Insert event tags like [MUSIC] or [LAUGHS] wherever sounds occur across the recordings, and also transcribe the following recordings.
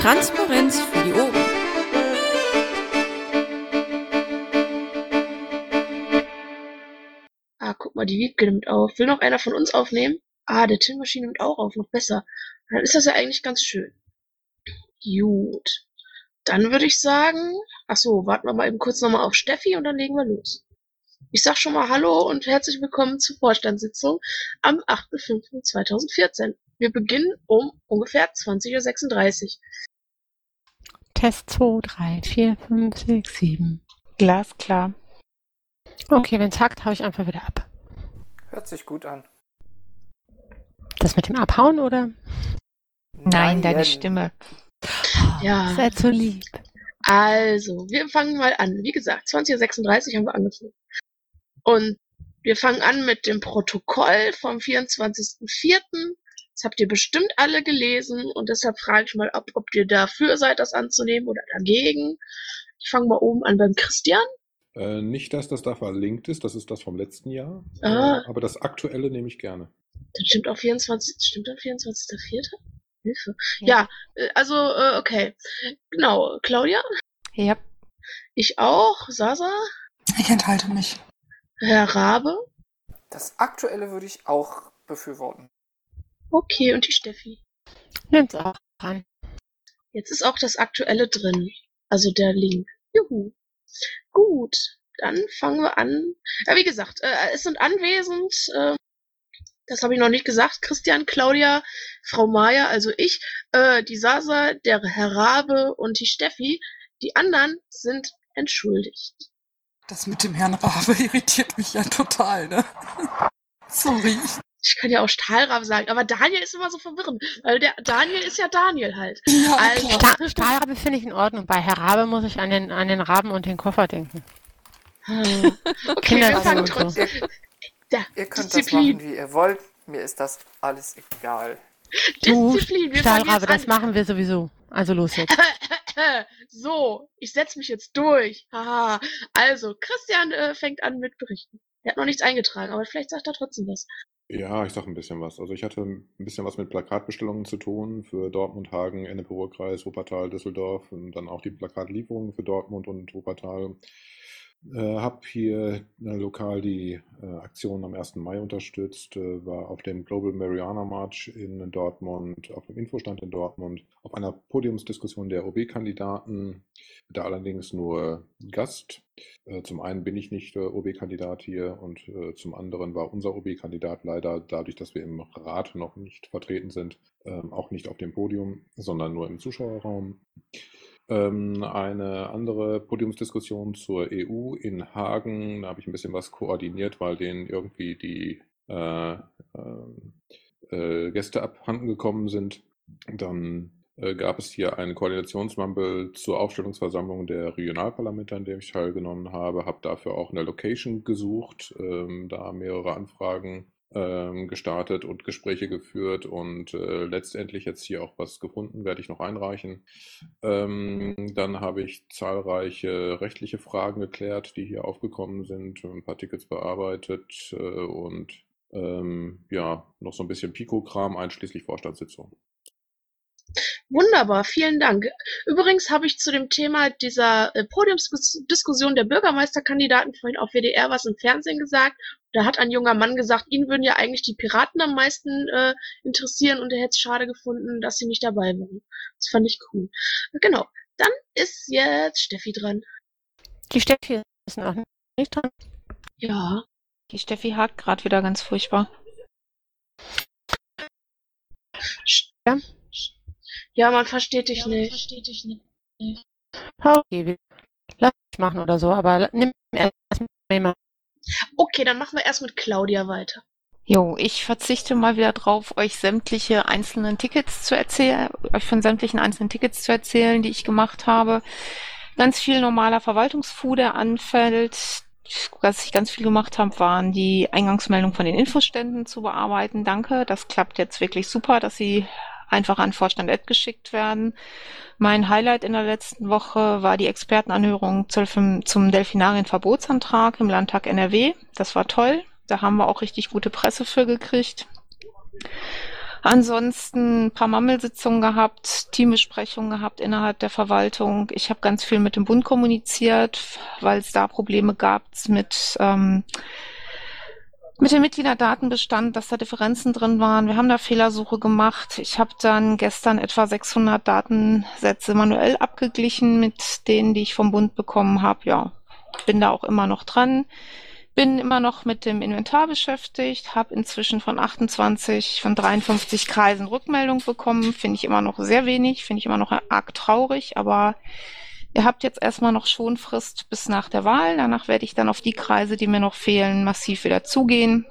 Transparenz für die Ohren. Ah, guck mal, die Wiebke nimmt auf. Will noch einer von uns aufnehmen? Ah, der Tinmaschine nimmt auch auf, noch besser. Dann ist das ja eigentlich ganz schön. Gut. Dann würde ich sagen, ach so, warten wir mal eben kurz nochmal auf Steffi und dann legen wir los. Ich sag schon mal Hallo und herzlich willkommen zur Vorstandssitzung am 8.5.2014. Wir beginnen um ungefähr 20.36 Uhr. Test 2, 3, 4, 5, 6, 7. Glasklar. Okay, wenn es hackt, hau ich einfach wieder ab. Hört sich gut an. Das mit dem Abhauen oder? Nein, deine Stimme. Ja. Seid so lieb. Also, wir fangen mal an. Wie gesagt, 20.36 Uhr haben wir angefangen. Und wir fangen an mit dem Protokoll vom 24.04. Das habt ihr bestimmt alle gelesen und deshalb frage ich mal ab, ob ihr dafür seid, das anzunehmen oder dagegen. Ich fange mal oben an beim Christian. Äh, nicht, dass das da verlinkt ist, das ist das vom letzten Jahr. Ah. Äh, aber das aktuelle nehme ich gerne. Das stimmt auch 24. Stimmt dann 24.04.? Hilfe. Ja, äh, also, äh, okay. Genau. Claudia? Ja. Ich auch. Sasa? Ich enthalte mich. Herr Rabe? Das aktuelle würde ich auch befürworten. Okay, und die Steffi? Nimmt's auch an. Jetzt ist auch das aktuelle drin. Also der Link. Juhu. Gut, dann fangen wir an. Ja, wie gesagt, äh, es sind anwesend, äh, das habe ich noch nicht gesagt, Christian, Claudia, Frau Maya, also ich, äh, die Sasa, der Herr Rabe und die Steffi. Die anderen sind entschuldigt. Das mit dem Herrn Rabe [LAUGHS] irritiert mich ja total, ne? [LAUGHS] Sorry. Ich kann ja auch Stahlrabe sagen, aber Daniel ist immer so verwirrend, weil der Daniel ist ja Daniel halt. Ja, Also- klar. Sta Stahlrabe finde ich in Ordnung. Bei Herr Rabe muss ich an den, an den Raben und den Koffer denken. Hm. [LAUGHS] Okay, wir Kinder- fangen und so. trotzdem. Da, Ihr könnt Disziplin. das machen, wie ihr wollt. Mir ist das alles egal. Du, Disziplin, wir Stahlrabe, das an. machen wir sowieso. Also los jetzt. [LAUGHS] so, ich setze mich jetzt durch. Haha. Also, Christian äh, fängt an mit Berichten. Er hat noch nichts eingetragen, aber vielleicht sagt er trotzdem was. Ja, ich sag ein bisschen was. Also ich hatte ein bisschen was mit Plakatbestellungen zu tun für Dortmund, Hagen, Ennepe-Ruhr-Kreis, Wuppertal, Düsseldorf und dann auch die Plakatlieferungen für Dortmund und Wuppertal. Äh, hab hier äh, lokal die äh, Aktion am 1. Mai unterstützt, äh, war auf dem Global Mariana March in Dortmund, auf dem Infostand in Dortmund, auf einer Podiumsdiskussion der OB-Kandidaten, da allerdings nur Gast. Äh, zum einen bin ich nicht äh, OB-Kandidat hier und zum anderen war unser OB-Kandidat leider dadurch, dass wir im Rat noch nicht vertreten sind, ähm, auch nicht auf dem Podium, sondern nur im Zuschauerraum. Ähm, eine andere Podiumsdiskussion zur EU in Hagen, da habe ich ein bisschen was koordiniert, weil denen irgendwie die äh, äh, äh, Gäste abhanden gekommen sind. Dann äh, gab es hier einen Koordinationsmumble zur Aufstellungsversammlung der Regionalparlamente, an dem ich teilgenommen habe, habe dafür auch eine Location gesucht, ähm, da mehrere Anfragen ähm, gestartet und Gespräche geführt und äh, letztendlich jetzt hier auch was gefunden, werde ich noch einreichen. Ähm, dann habe ich zahlreiche rechtliche Fragen geklärt, die hier aufgekommen sind, ein paar Tickets bearbeitet äh, und ähm, ja, noch so ein bisschen Pico-Kram, einschließlich Vorstandssitzung. Wunderbar, vielen Dank. Übrigens habe ich zu dem Thema dieser äh, Podiumsdiskussion der Bürgermeisterkandidaten vorhin auf WDR was im Fernsehen gesagt. Da hat ein junger Mann gesagt, ihn würden ja eigentlich die Piraten am meisten äh, interessieren und er hätte es schade gefunden, dass sie nicht dabei waren. Das fand ich cool. Genau. Dann ist jetzt Steffi dran. Die Steffi ist noch nicht dran. Ja. Die Steffi hakt gerade wieder ganz furchtbar. Ja. Ja, man versteht dich nicht. Okay, wir- lass mich machen oder so, aber nimm erst mal. Okay, dann machen wir erst mit Claudia weiter. Jo, ich verzichte mal wieder drauf, euch sämtliche einzelnen Tickets zu erzählen, euch von sämtlichen einzelnen Tickets zu erzählen, die ich gemacht habe. Ganz viel normaler Verwaltungsfu, der anfällt. Was ich ganz viel gemacht habe, waren die Eingangsmeldungen von den Infoständen zu bearbeiten. Danke, das klappt jetzt wirklich super, dass sie einfach an Vorstand Ed geschickt werden. Mein Highlight in der letzten Woche war die Expertenanhörung zum, Delfinarienverbotsantrag im Landtag NRW. Das war toll. Da haben wir auch richtig gute Presse für gekriegt. Ansonsten ein paar Mammelsitzungen gehabt, Teambesprechungen gehabt innerhalb der Verwaltung. Ich habe ganz viel mit dem Bund kommuniziert, weil es da Probleme gab mit ähm, mit dem Mitgliederdatenbestand, dass da Differenzen drin waren. Wir haben da Fehlersuche gemacht. Ich habe dann gestern etwa 600 Datensätze manuell abgeglichen mit denen, die ich vom Bund bekommen habe. Ja, bin da auch immer noch dran. Bin immer noch mit dem Inventar beschäftigt, habe inzwischen von 28, von 53 Kreisen Rückmeldung bekommen. Finde ich immer noch sehr wenig, finde ich immer noch arg traurig, aber Ihr habt jetzt erstmal noch Schonfrist bis nach der Wahl. Danach werde ich dann auf die Kreise, die mir noch fehlen, massiv wieder zugehen.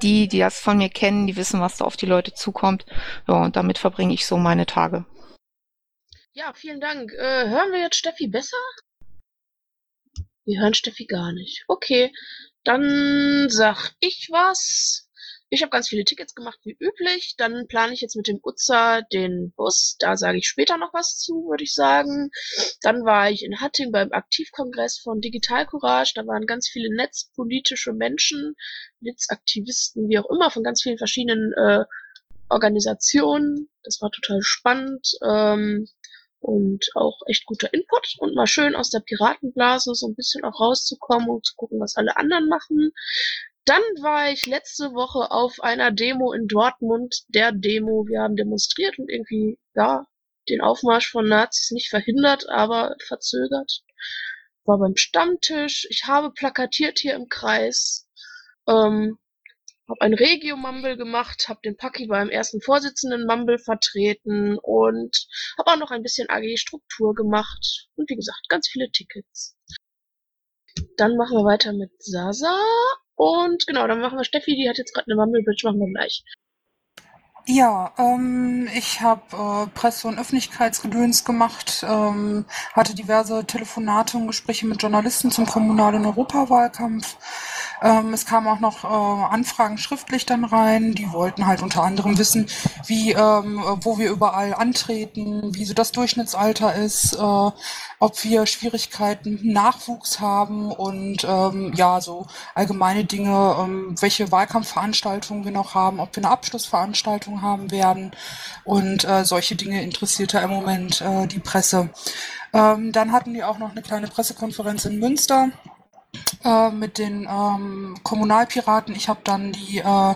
Die, die das von mir kennen, die wissen, was da auf die Leute zukommt. Ja, und damit verbringe ich so meine Tage. Ja, vielen Dank. Äh, hören wir jetzt Steffi besser? Wir hören Steffi gar nicht. Okay, dann sag ich was. Ich habe ganz viele Tickets gemacht wie üblich. Dann plane ich jetzt mit dem Utzer den Bus. Da sage ich später noch was zu, würde ich sagen. Dann war ich in Hatting beim Aktivkongress von Digital Courage. Da waren ganz viele netzpolitische Menschen, Netzaktivisten, wie auch immer, von ganz vielen verschiedenen äh, Organisationen. Das war total spannend. Ähm, und auch echt guter Input und mal schön aus der Piratenblase so ein bisschen auch rauszukommen und zu gucken, was alle anderen machen. Dann war ich letzte Woche auf einer Demo in Dortmund, der Demo. Wir haben demonstriert und irgendwie, ja, den Aufmarsch von Nazis nicht verhindert, aber verzögert. War beim Stammtisch. Ich habe plakatiert hier im Kreis. Ähm, habe ein Regio-Mumble gemacht, habe den Paki beim ersten Vorsitzenden Mumble vertreten und habe auch noch ein bisschen AG-Struktur gemacht. Und wie gesagt, ganz viele Tickets. Dann machen wir weiter mit Sasa. Und genau, dann machen wir Steffi, die hat jetzt gerade eine Mumble Bridge, machen wir gleich. Ja, ähm, ich habe äh, Presse- und Öffentlichkeitsgedöns gemacht, ähm, hatte diverse Telefonate und Gespräche mit Journalisten zum kommunalen Europawahlkampf. Ähm, es kamen auch noch äh, Anfragen schriftlich dann rein. Die wollten halt unter anderem wissen, wie, ähm, wo wir überall antreten, wie so das Durchschnittsalter ist, äh, ob wir Schwierigkeiten Nachwuchs haben und ähm, ja, so allgemeine Dinge, ähm, welche Wahlkampfveranstaltungen wir noch haben, ob wir eine Abschlussveranstaltung haben werden und äh, solche Dinge interessierte im Moment äh, die Presse. Ähm, dann hatten die auch noch eine kleine Pressekonferenz in Münster äh, mit den ähm, Kommunalpiraten. Ich habe dann die äh,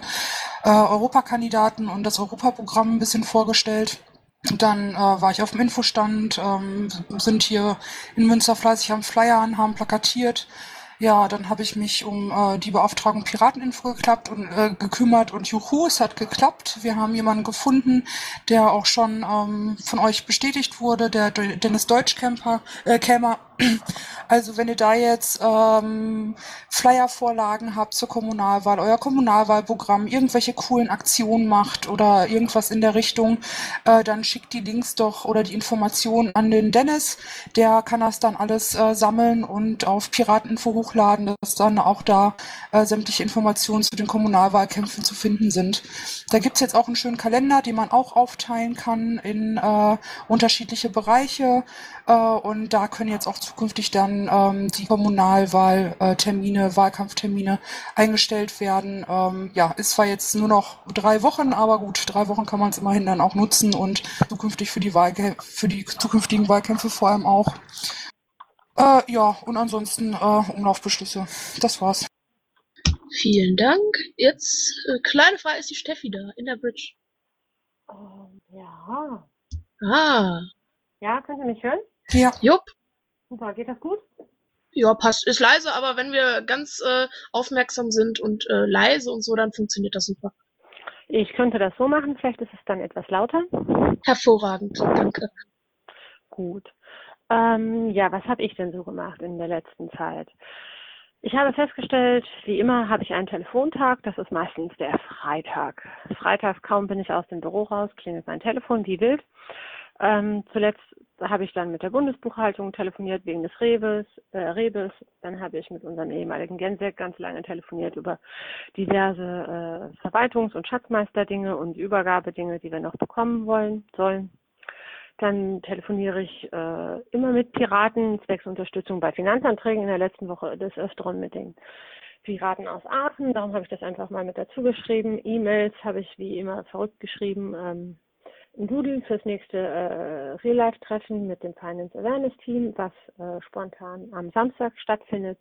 äh, Europakandidaten und das Europaprogramm ein bisschen vorgestellt. Dann äh, war ich auf dem Infostand, ähm, sind hier in Münster fleißig am Flyern, haben plakatiert. Ja, dann habe ich mich um äh, die Beauftragung Pirateninfo geklappt und äh, gekümmert und juhu, es hat geklappt. Wir haben jemanden gefunden, der auch schon ähm, von euch bestätigt wurde, der Dennis Deutschkämper, äh, Kämmer. Also wenn ihr da jetzt ähm, Flyer-Vorlagen habt zur Kommunalwahl, euer Kommunalwahlprogramm, irgendwelche coolen Aktionen macht oder irgendwas in der Richtung, äh, dann schickt die Links doch oder die Informationen an den Dennis. Der kann das dann alles äh, sammeln und auf Pirateninfo hochladen, dass dann auch da äh, sämtliche Informationen zu den Kommunalwahlkämpfen zu finden sind. Da gibt's jetzt auch einen schönen Kalender, den man auch aufteilen kann in äh, unterschiedliche Bereiche. Äh, und da können jetzt auch zukünftig dann ähm, die Kommunalwahltermine, Wahlkampftermine eingestellt werden. Ähm, ja, ist zwar jetzt nur noch drei Wochen, aber gut, drei Wochen kann man es immerhin dann auch nutzen und zukünftig für die, Wahlge für die zukünftigen Wahlkämpfe vor allem auch. Äh, ja, und ansonsten äh, Umlaufbeschlüsse. Das war's. Vielen Dank. Jetzt, äh, kleine Frage, ist die Steffi da in der Bridge? Ähm, ja. Ah, Ja, könnt ihr mich hören? Ja. jupp. Super, geht das gut? Ja, passt. Ist leise, aber wenn wir ganz äh, aufmerksam sind und äh, leise und so, dann funktioniert das super. Ich könnte das so machen, vielleicht ist es dann etwas lauter. Hervorragend, danke. Gut. Ähm, ja, was habe ich denn so gemacht in der letzten Zeit? Ich habe festgestellt, wie immer habe ich einen Telefontag, das ist meistens der Freitag. Freitags kaum bin ich aus dem Büro raus, klingelt mein Telefon wie wild. Ähm, zuletzt habe ich dann mit der Bundesbuchhaltung telefoniert wegen des Rebes, äh, Rebes. Dann habe ich mit unserem ehemaligen Gensek ganz lange telefoniert über diverse äh, Verwaltungs- und Schatzmeisterdinge und Übergabedinge, die wir noch bekommen wollen sollen. Dann telefoniere ich äh, immer mit Piraten zwecks Unterstützung bei Finanzanträgen. In der letzten Woche des Öfteren mit den Piraten aus Aachen, darum habe ich das einfach mal mit dazu geschrieben. E-Mails habe ich wie immer verrückt geschrieben. Ähm, ein Doodle fürs nächste äh, Real-Life-Treffen mit dem Finance Awareness Team, was äh, spontan am Samstag stattfindet,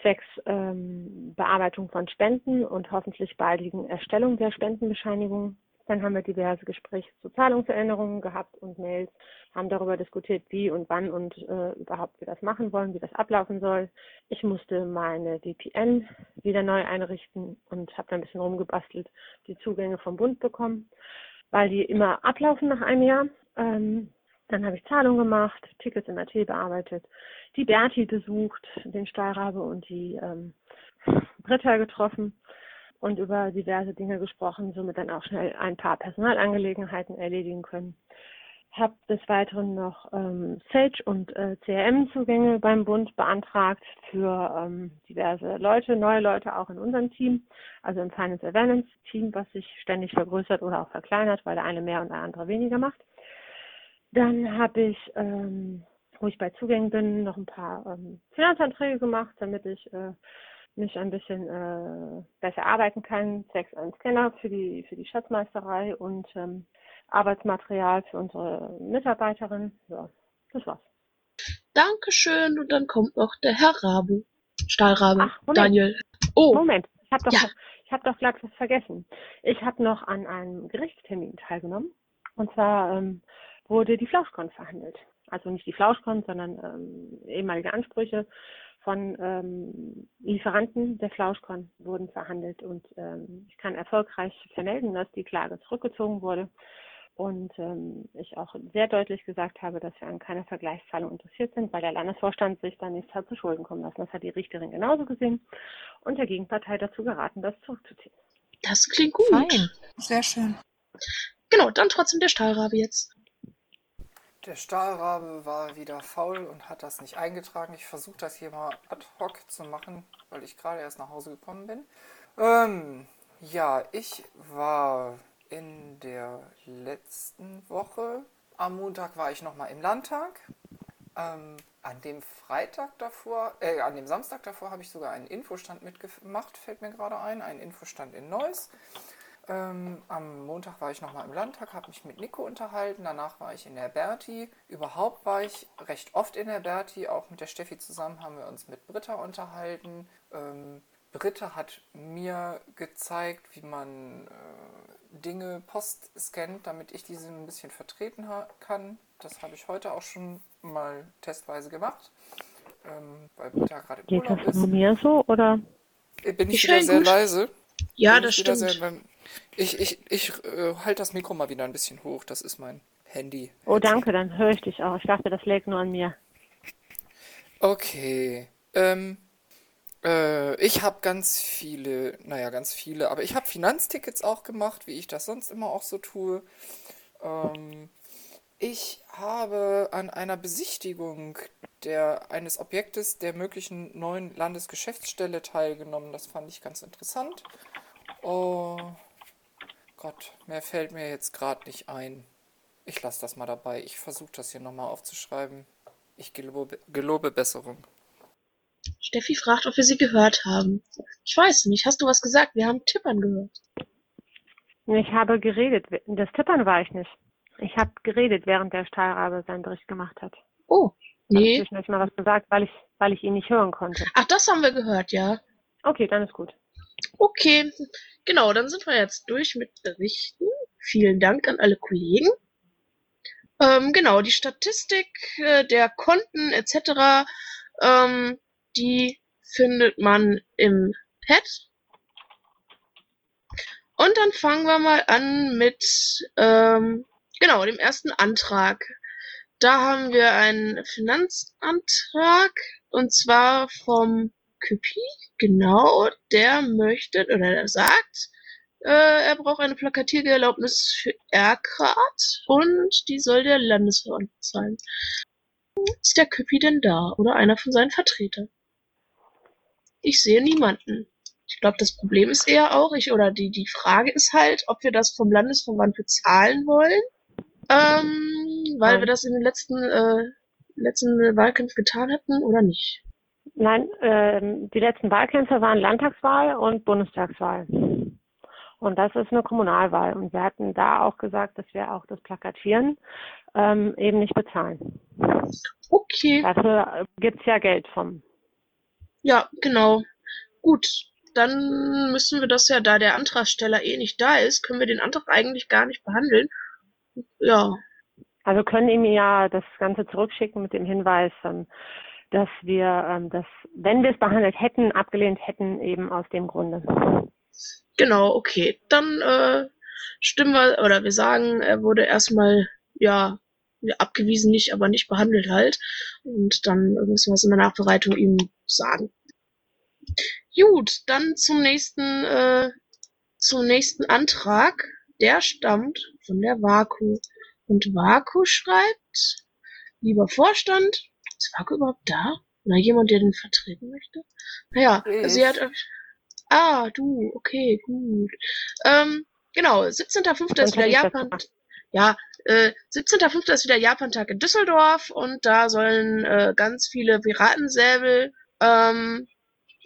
zwecks ähm, Bearbeitung von Spenden und hoffentlich baldigen Erstellung der Spendenbescheinigung. Dann haben wir diverse Gespräche zu Zahlungserinnerungen gehabt und Mails, haben darüber diskutiert, wie und wann und äh, überhaupt wir das machen wollen, wie das ablaufen soll. Ich musste meine VPN wieder neu einrichten und habe da ein bisschen rumgebastelt, die Zugänge vom Bund bekommen, weil die immer ablaufen nach einem Jahr. Ähm, dann habe ich Zahlungen gemacht, Tickets im AT bearbeitet, die Berti besucht, den Stahlrabe und die ähm, Britta getroffen und über diverse Dinge gesprochen, somit dann auch schnell ein paar Personalangelegenheiten erledigen können. Habe des Weiteren noch ähm, Sage und äh, CRM-Zugänge beim Bund beantragt für ähm, diverse Leute, neue Leute auch in unserem Team, also im Finance Awareness Team, was sich ständig vergrößert oder auch verkleinert, weil der eine mehr und der andere weniger macht. Dann habe ich, ähm, wo ich bei Zugängen bin, noch ein paar ähm, Finanzanträge gemacht, damit ich äh, mich ein bisschen äh, besser arbeiten kann, zwecks einen Scanner für die, für die Schatzmeisterei und ähm, Arbeitsmaterial für unsere Mitarbeiterin. Ja, das war's. Dankeschön. Und dann kommt noch der Herr Rabe. Stahlrabe. Ach, Moment. Daniel. Oh, Moment, ich habe doch, Ja. ich hab doch glatt was vergessen. Ich habe noch an einem Gerichtstermin teilgenommen. Und zwar ähm, wurde die Flauschkon verhandelt. Also nicht die Flauschkon, sondern ähm, ehemalige Ansprüche von ähm, Lieferanten der Flauschkon wurden verhandelt. Und ähm, ich kann erfolgreich vermelden, dass die Klage zurückgezogen wurde. Und ähm, ich auch sehr deutlich gesagt habe, dass wir an keiner Vergleichszahlung interessiert sind, weil der Landesvorstand sich da nichts hat zu Schulden kommen lassen. Das hat die Richterin genauso gesehen und der Gegenpartei dazu geraten, das zurückzuziehen. das klingt gut. Fein. Sehr schön. Genau, dann trotzdem der Stahlrabe jetzt. Der Stahlrabe war wieder faul und hat das nicht eingetragen. Ich versuche das hier mal ad hoc zu machen, weil ich gerade erst nach Hause gekommen bin. Ähm, ja, ich war in der letzten Woche. Am Montag war ich nochmal im Landtag. Ähm, an dem Freitag davor, äh, an dem Samstag davor habe ich sogar einen Infostand mitgemacht, fällt mir gerade ein. Einen Infostand in Neuss. Ähm, am Montag war ich nochmal im Landtag, habe mich mit Nico unterhalten. Danach war ich in der Berti. Überhaupt war ich recht oft in der Berti. Auch mit der Steffi zusammen haben wir uns mit Britta unterhalten. Ähm, Britta hat mir gezeigt, wie man äh, Dinge post scannt, damit ich diese ein bisschen vertreten kann. Das habe ich heute auch schon mal testweise gemacht, ähm, weil Britta gerade im Geht Urlaub das ist. von mir so oder? Äh, Bin ich Ich wieder sehr gut. leise? Ja, Bin das ich stimmt. Sehr, ich ich, ich äh, halte das Mikro mal wieder ein bisschen hoch. Das ist mein Handy. Oh, danke, dann höre ich dich auch. Ich dachte, das lägt nur an mir. Okay. Ähm, äh, ich habe ganz viele, naja, ganz viele, aber ich habe Finanztickets auch gemacht, wie ich das sonst immer auch so tue. Ähm, ich habe an einer Besichtigung der, eines Objektes der möglichen neuen Landesgeschäftsstelle teilgenommen. Das fand ich ganz interessant. Oh Gott, mehr fällt mir jetzt gerade nicht ein. Ich lasse das mal dabei. Ich versuche das hier nochmal aufzuschreiben. Ich gelobe, gelobe Besserung. Steffi fragt, ob wir sie gehört haben. Ich weiß nicht. Hast du was gesagt? Wir haben Tippern gehört. Ich habe geredet. Das Tippern war ich nicht. Ich habe geredet, während der Stahlrabe seinen Bericht gemacht hat. Oh, Ich habe nee. zwischendurch mal was gesagt, weil ich, weil ich ihn nicht hören konnte. Ach, das haben wir gehört, ja. Okay, dann ist gut. Okay, genau, dann sind wir jetzt durch mit Berichten. Vielen Dank an alle Kollegen. Ähm, genau, die Statistik äh, der Konten etc., ähm, die findet man im Pad. Und dann fangen wir mal an mit, ähm, genau, dem ersten Antrag. Da haben wir einen Finanzantrag und zwar vom Küppi, genau, der möchte oder der sagt, äh, er braucht eine Plakatiererlaubnis für Erkrath und die soll der Landesverband zahlen. Ist der Küppi denn da oder einer von seinen Vertretern? Ich sehe niemanden. Ich glaube, das Problem ist eher auch, ich, oder die, die Frage ist halt, ob wir das vom Landesverband bezahlen wollen, ähm, weil Nein. wir das in den letzten, äh, letzten Wahlkampf getan hatten oder nicht. Nein, ähm, die letzten Wahlkämpfe waren Landtagswahl und Bundestagswahl. Und das ist eine Kommunalwahl. Und wir hatten da auch gesagt, dass wir auch das Plakatieren ähm, eben nicht bezahlen. Okay. Dafür gibt's ja Geld vom. Ja, genau. Gut. Dann müssen wir das ja, da der Antragsteller eh nicht da ist, können wir den Antrag eigentlich gar nicht behandeln. Ja. Also können ihm ja das Ganze zurückschicken mit dem Hinweis, ähm, dass wir ähm, das, wenn wir es behandelt hätten, abgelehnt hätten, eben aus dem Grunde. Genau, okay. Dann äh, stimmen wir, oder wir sagen, er wurde erstmal, ja, abgewiesen nicht, aber nicht behandelt halt. Und dann müssen wir es in der Nachbereitung ihm sagen. Gut, dann zum nächsten, äh, zum nächsten Antrag. Der stammt von der Vaku. Und Vaku schreibt, lieber Vorstand, ist Vaku überhaupt da? Oder jemand, der den vertreten möchte? Naja, Ich. sie hat, ah, du, okay, gut. Ähm, genau, 17.05. ist wieder Japan, ja, äh, 17.05. ist wieder Japantag in Düsseldorf und da sollen äh, ganz viele Piratensäbel ähm,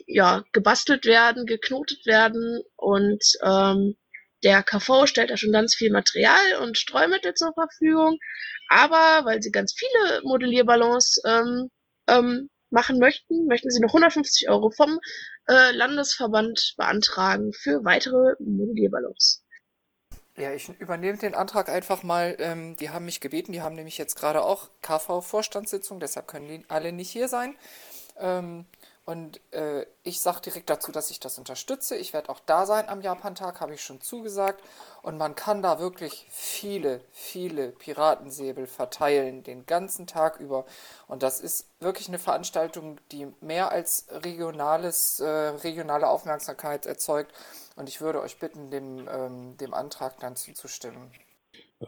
ja, gebastelt werden, geknotet werden und ähm, der KV stellt da schon ganz viel Material und Streumittel zur Verfügung. Aber weil sie ganz viele Modellierballons ähm, ähm, machen möchten, möchten sie noch 150 Euro vom äh, Landesverband beantragen für weitere Modellierballons. Ja, ich übernehme den Antrag einfach mal. Ähm, die haben mich gebeten, die haben nämlich jetzt gerade auch KV-Vorstandssitzung, deshalb können die alle nicht hier sein. Ähm, und äh, ich sage direkt dazu, dass ich das unterstütze. Ich werde auch da sein am Japantag, habe ich schon zugesagt. Und man kann da wirklich viele, viele Piratensäbel verteilen, den ganzen Tag über. Und das ist wirklich eine Veranstaltung, die mehr als regionales, äh, regionale Aufmerksamkeit erzeugt. Und ich würde euch bitten, dem, ähm, dem Antrag dann zuzustimmen.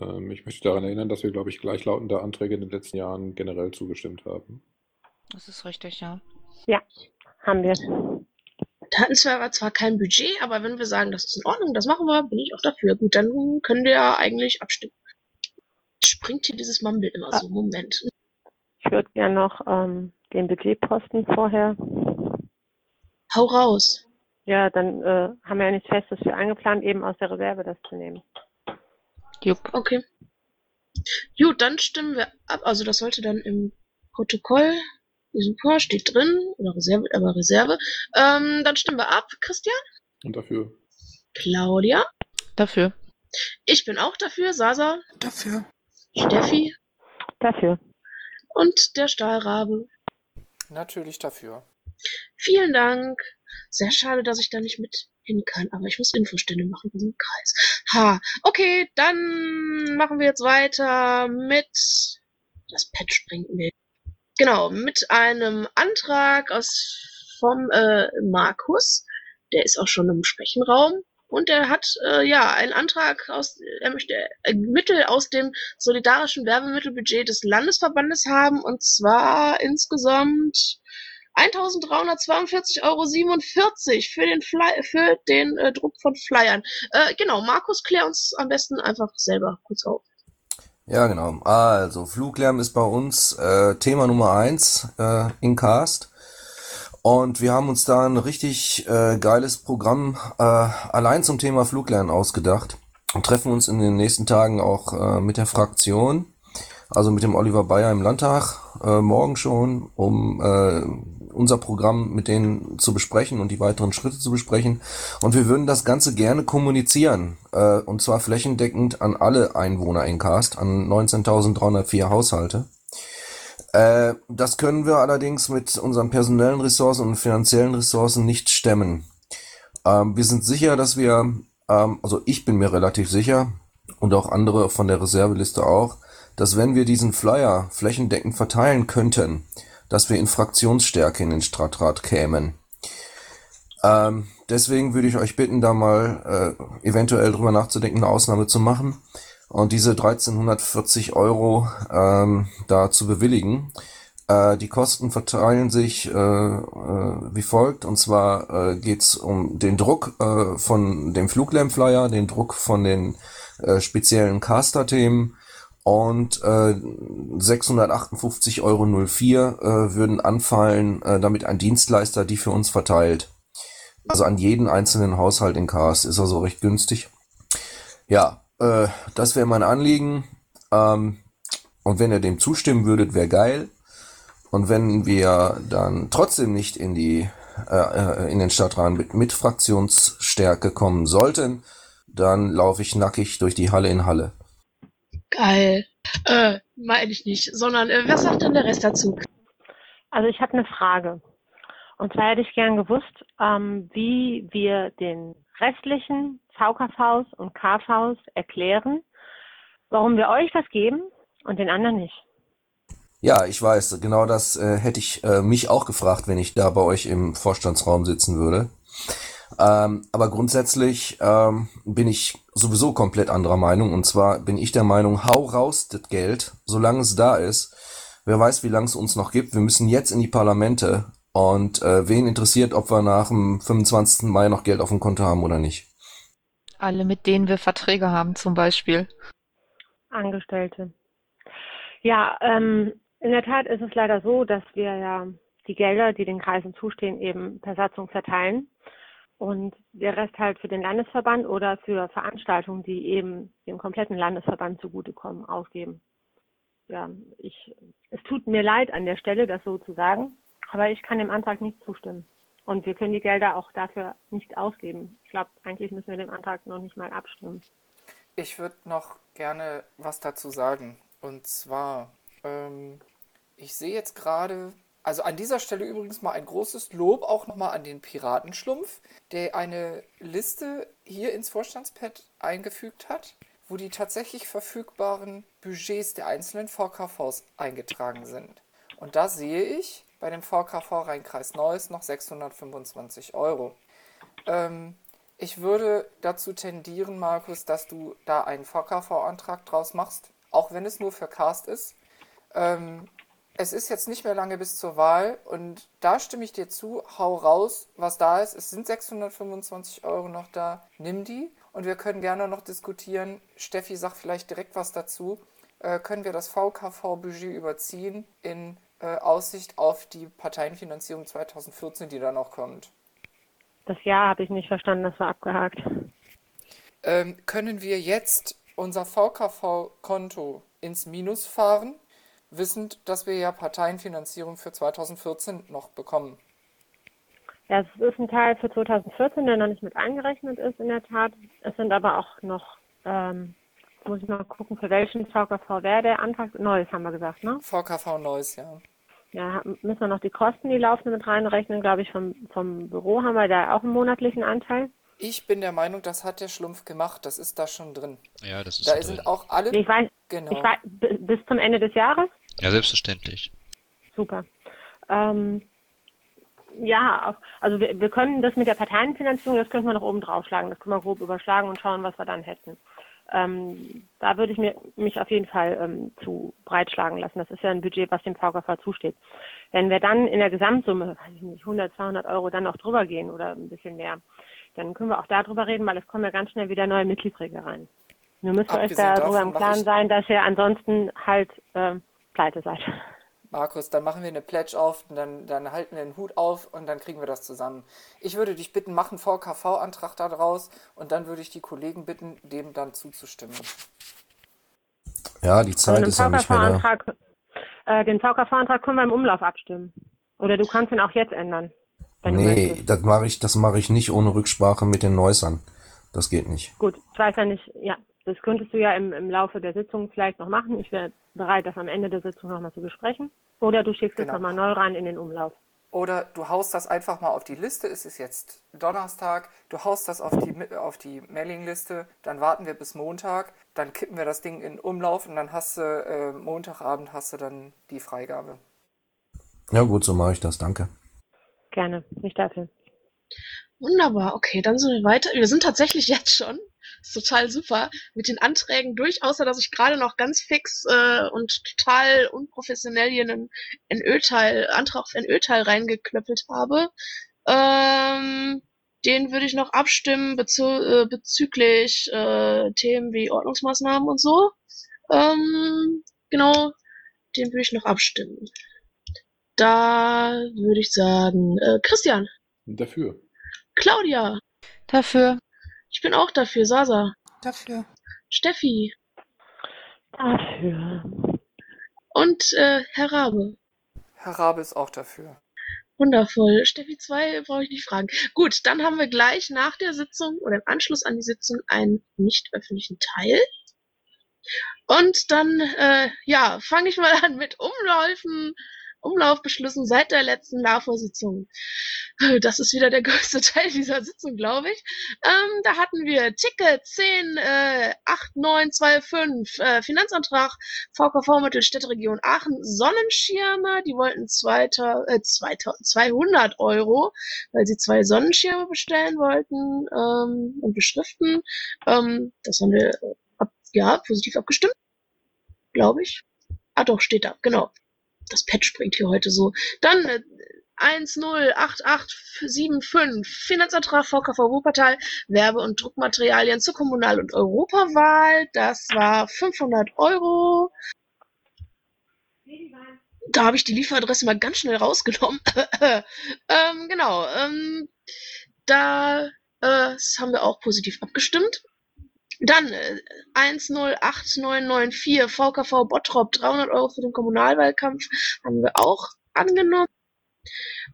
Ähm, ich möchte daran erinnern, dass wir, glaube ich, gleichlautende Anträge in den letzten Jahren generell zugestimmt haben. Das ist richtig, ja. Ja, haben wir. Da hatten wir aber zwar kein Budget, aber wenn wir sagen, das ist in Ordnung, das machen wir, bin ich auch dafür. Gut, dann können wir ja eigentlich abstimmen. Springt hier dieses Mumble immer so. Moment. Ich würde gerne noch ähm, den Budgetposten vorher. Hau raus. Ja, dann äh, haben wir ja nichts Festes für eingeplant, eben aus der Reserve das zu nehmen. Jupp. Okay. Gut, dann stimmen wir ab. Also das sollte dann im Protokoll, super, steht drin, oder Reserve, aber Reserve. Ähm, dann stimmen wir ab, Christian, Und dafür Claudia, Dafür. ich bin auch dafür, Sasa, Dafür. Steffi Dafür. und der Stahlrabe. Natürlich dafür. Vielen Dank. Sehr schade, dass ich da nicht mit hin kann, aber ich muss Infostände machen den Kreis. Ha, okay, dann machen wir jetzt weiter mit das Pad springt mir. Genau, mit einem Antrag aus vom äh, Markus. Der ist auch schon im Sprechenraum. Und er hat äh, ja einen Antrag aus, er möchte äh, Mittel aus dem solidarischen Werbemittelbudget des Landesverbandes haben und zwar insgesamt 1342,47 Euro für den, Fly für den äh, Druck von Flyern. Äh, genau, Markus, klär uns am besten einfach selber kurz auf. Ja, genau. Also, Fluglärm ist bei uns äh, Thema Nummer eins äh, in Cast. Und wir haben uns da ein richtig äh, geiles Programm äh, allein zum Thema Fluglärm ausgedacht und treffen uns in den nächsten Tagen auch äh, mit der Fraktion, also mit dem Oliver Bayer im Landtag, äh, morgen schon, um äh, unser Programm mit denen zu besprechen und die weiteren Schritte zu besprechen. Und wir würden das Ganze gerne kommunizieren, äh, und zwar flächendeckend an alle Einwohner in Cast, an 19.304 Haushalte. Äh, das können wir allerdings mit unseren personellen Ressourcen und finanziellen Ressourcen nicht stemmen. Ähm, wir sind sicher, dass wir, ähm, also ich bin mir relativ sicher und auch andere von der Reserveliste auch, dass wenn wir diesen Flyer flächendeckend verteilen könnten, dass wir in Fraktionsstärke in den Stadtrat kämen. Ähm, deswegen würde ich euch bitten, da mal äh, eventuell drüber nachzudenken, eine Ausnahme zu machen und diese 1340 Euro ähm, da zu bewilligen. Äh, die Kosten verteilen sich äh, äh, wie folgt. Und zwar äh, geht's um den Druck äh, von dem Fluglärmflyer, den Druck von den äh, speziellen Caster-Themen und äh, 658,04 Euro äh, würden anfallen, äh, damit ein Dienstleister die für uns verteilt. Also an jeden einzelnen Haushalt in Cars ist also recht günstig. Ja, äh, das wäre mein Anliegen. Ähm, und wenn ihr dem zustimmen würdet, wäre geil. Und wenn wir dann trotzdem nicht in die äh, äh in den Stadtrat mit, mit Fraktionsstärke kommen sollten, dann laufe ich nackig durch die Halle in Halle. Geil. Äh, meine ich nicht, sondern äh, was sagt denn der Rest dazu? Also ich habe eine Frage. Und zwar hätte ich gern gewusst, ähm, wie wir den restlichen VKVs und KVs erklären, warum wir euch was geben und den anderen nicht. Ja, ich weiß, genau das äh, hätte ich äh, mich auch gefragt, wenn ich da bei euch im Vorstandsraum sitzen würde. Ähm, aber grundsätzlich ähm, bin ich sowieso komplett anderer Meinung. Und zwar bin ich der Meinung, hau raus das Geld, solange es da ist. Wer weiß, wie lange es uns noch gibt. Wir müssen jetzt in die Parlamente. Und äh, wen interessiert, ob wir nach dem 25. Mai noch Geld auf dem Konto haben oder nicht? Alle, mit denen wir Verträge haben zum Beispiel. Angestellte. Ja, ähm, in der Tat ist es leider so, dass wir ja die Gelder, die den Kreisen zustehen, eben per Satzung verteilen und der Rest halt für den Landesverband oder für Veranstaltungen, die eben dem kompletten Landesverband zugutekommen, ausgeben. Ja, ich, es tut mir leid an der Stelle, das so zu sagen, aber ich kann dem Antrag nicht zustimmen. Und wir können die Gelder auch dafür nicht ausgeben. Ich glaube, eigentlich müssen wir den Antrag noch nicht mal abstimmen. Ich würde noch gerne was dazu sagen. Und zwar, ähm, ich sehe jetzt gerade also an dieser Stelle übrigens mal ein großes Lob auch nochmal an den Piratenschlumpf, der eine Liste hier ins Vorstandspad eingefügt hat, wo die tatsächlich verfügbaren Budgets der einzelnen VKVs eingetragen sind. Und da sehe ich bei dem VKV Rheinkreis Neues noch 625 Euro. Ähm, ich würde dazu tendieren, Markus, dass du da einen VKV-Antrag draus machst, auch wenn es nur für Cast ist. Ähm, es ist jetzt nicht mehr lange bis zur Wahl und da stimme ich dir zu, hau raus, was da ist. Es sind 625 Euro noch da, nimm die und wir können gerne noch diskutieren. Steffi sagt vielleicht direkt was dazu. Äh, können wir das VKV-Budget überziehen in äh, Aussicht auf die Parteienfinanzierung 2014, die dann auch kommt? Das Jahr habe ich nicht verstanden, das war abgehakt. Ähm, können wir jetzt unser VKV-Konto ins Minus fahren wissend, dass wir ja Parteienfinanzierung für 2014 noch bekommen. Ja, es ist ein Teil für 2014, der noch nicht mit eingerechnet ist, in der Tat. Es sind aber auch noch, ähm, muss ich mal gucken, für welchen VKV wäre der Antrag? Neues haben wir gesagt, ne? VKV Neues, ja. Ja, müssen wir noch die Kosten, die laufenden mit reinrechnen, glaube ich, vom, vom Büro haben wir da auch einen monatlichen Anteil. Ich bin der Meinung, das hat der Schlumpf gemacht, das ist da schon drin. Ja, das ist Da drin. sind auch alle. Ich weiß, Genau. ich weiß, bis zum Ende des Jahres? Ja, selbstverständlich. Super. Ähm, ja, auch, also wir, wir können das mit der Parteienfinanzierung, das könnten wir noch oben draufschlagen. Das können wir grob überschlagen und schauen, was wir dann hätten. Ähm, da würde ich mir, mich auf jeden Fall ähm, zu breitschlagen lassen. Das ist ja ein Budget, was dem VKV zusteht. Wenn wir dann in der Gesamtsumme, weiß ich nicht, 100, 200 Euro dann noch drüber gehen oder ein bisschen mehr, dann können wir auch darüber reden, weil es kommen ja ganz schnell wieder neue Mitgliedsträger rein. Nur müsst ihr euch darüber im Klaren sein, dass ihr ansonsten halt ähm, pleite seid. Markus, dann machen wir eine Pledge auf, und dann, dann halten wir den Hut auf und dann kriegen wir das zusammen. Ich würde dich bitten, mach einen VKV-Antrag da draus und dann würde ich die Kollegen bitten, dem dann zuzustimmen. Ja, die Zeit Also ist ja den nicht mehr da. VKV-Antrag, äh, den VKV-Antrag können wir im Umlauf abstimmen. Oder du kannst ihn auch jetzt ändern. Nee, das mache ich, das mache ich nicht ohne Rücksprache mit den Neusern. Das geht nicht. Gut, ich weiß ja nicht, ja, das könntest du ja im, im Laufe der Sitzung vielleicht noch machen. Ich wäre bereit, das am Ende der Sitzung nochmal zu besprechen. Oder du schickst Genau. es nochmal neu rein in den Umlauf. Oder du haust das einfach mal auf die Liste, es ist jetzt Donnerstag, du haust das auf die, auf die Mailingliste, dann warten wir bis Montag, dann kippen wir das Ding in Umlauf und dann hast du äh, Montagabend hast du dann die Freigabe. Ja gut, so mache ich das. Danke. Gerne, nicht dafür. Wunderbar, okay, dann sind wir weiter. Wir sind tatsächlich jetzt schon, ist total super, mit den Anträgen durch, außer dass ich gerade noch ganz fix äh, und total unprofessionell hier einen NÖ-Teil, Antrag auf NÖ-Teil reingeklöppelt habe. Ähm, den würde ich noch abstimmen bezü äh, bezüglich äh, Themen wie Ordnungsmaßnahmen und so. Ähm, genau, den würde ich noch abstimmen. Da würde ich sagen, äh, Christian, Dafür. Claudia, Dafür. Ich bin auch dafür, Sasa, Dafür. Steffi Dafür. und äh, Herr Rabe. Herr Rabe ist auch dafür. Wundervoll. Steffi 2 brauche ich nicht fragen. Gut, dann haben wir gleich nach der Sitzung oder im Anschluss an die Sitzung einen nicht öffentlichen Teil. Und dann, äh, ja, fange ich mal an mit Umläufen, Umlaufbeschlüssen seit der letzten LAFO-Sitzung. Das ist wieder der größte [LAUGHS] Teil dieser Sitzung, glaube ich. Ähm, da hatten wir Ticket 10, äh, 8925, äh, Finanzantrag VKV Mittelstädteregion Aachen, Sonnenschirme, die wollten 2000, äh, 2000, 200 Euro, weil sie zwei Sonnenschirme bestellen wollten ähm, und beschriften. Ähm, das haben wir äh, ab, ja, positiv abgestimmt, glaube ich. Ah doch, steht da, genau das Pad springt hier heute so. Dann äh, 108875 Finanzantrag VKV Wuppertal Werbe- und Druckmaterialien zur Kommunal- und Europawahl. Das war 500 Euro. Da habe ich die Lieferadresse mal ganz schnell rausgenommen. [LAUGHS] ähm, genau. Ähm, da äh, haben wir auch positiv abgestimmt. Dann äh, 108994 VKV Bottrop 300 Euro für den Kommunalwahlkampf haben wir auch angenommen.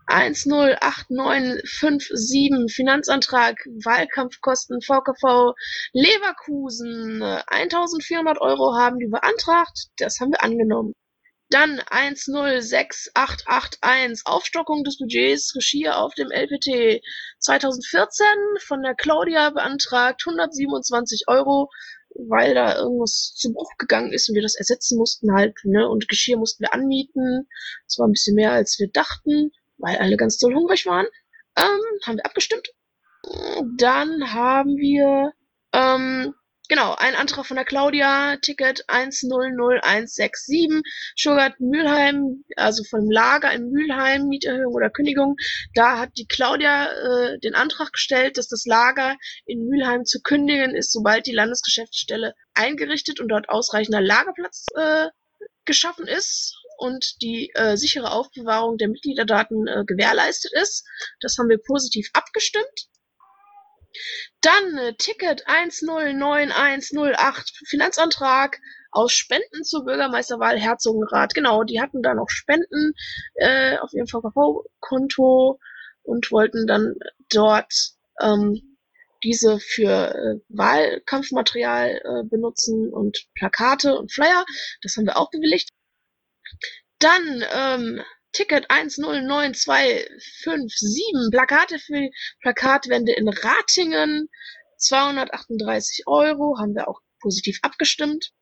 108957 Finanzantrag Wahlkampfkosten VKV Leverkusen äh, 1400 Euro haben die beantragt. Das haben wir angenommen. Dann 106881 Aufstockung des Budgets Regie auf dem LPT 2014 von der Claudia beantragt 127 Euro, weil da irgendwas zu Bruch gegangen ist und wir das ersetzen mussten halt, ne? Und Geschirr mussten wir anmieten. Das war ein bisschen mehr als wir dachten, weil alle ganz doll hungrig waren. Ähm, haben wir abgestimmt. Dann haben wir ähm, Genau, ein Antrag von der Claudia, Ticket 100167, Schurgart Mülheim, also vom Lager in Mülheim, Mieterhöhung oder Kündigung. Da hat die Claudia äh, den Antrag gestellt, dass das Lager in Mülheim zu kündigen ist, sobald die Landesgeschäftsstelle eingerichtet und dort ausreichender Lagerplatz äh, geschaffen ist und die äh, sichere Aufbewahrung der Mitgliederdaten äh, gewährleistet ist. Das haben wir positiv abgestimmt. Dann äh, Ticket 109108 Finanzantrag aus Spenden zur Bürgermeisterwahl Herzogenrath. Genau, die hatten da noch Spenden äh, auf ihrem VKV-Konto und wollten dann dort ähm, diese für äh, Wahlkampfmaterial äh, benutzen und Plakate und Flyer. Das haben wir auch bewilligt. Dann ähm, Ticket 109257 Plakate für Plakatwände in Ratingen. 238 Euro. Haben wir auch positiv abgestimmt.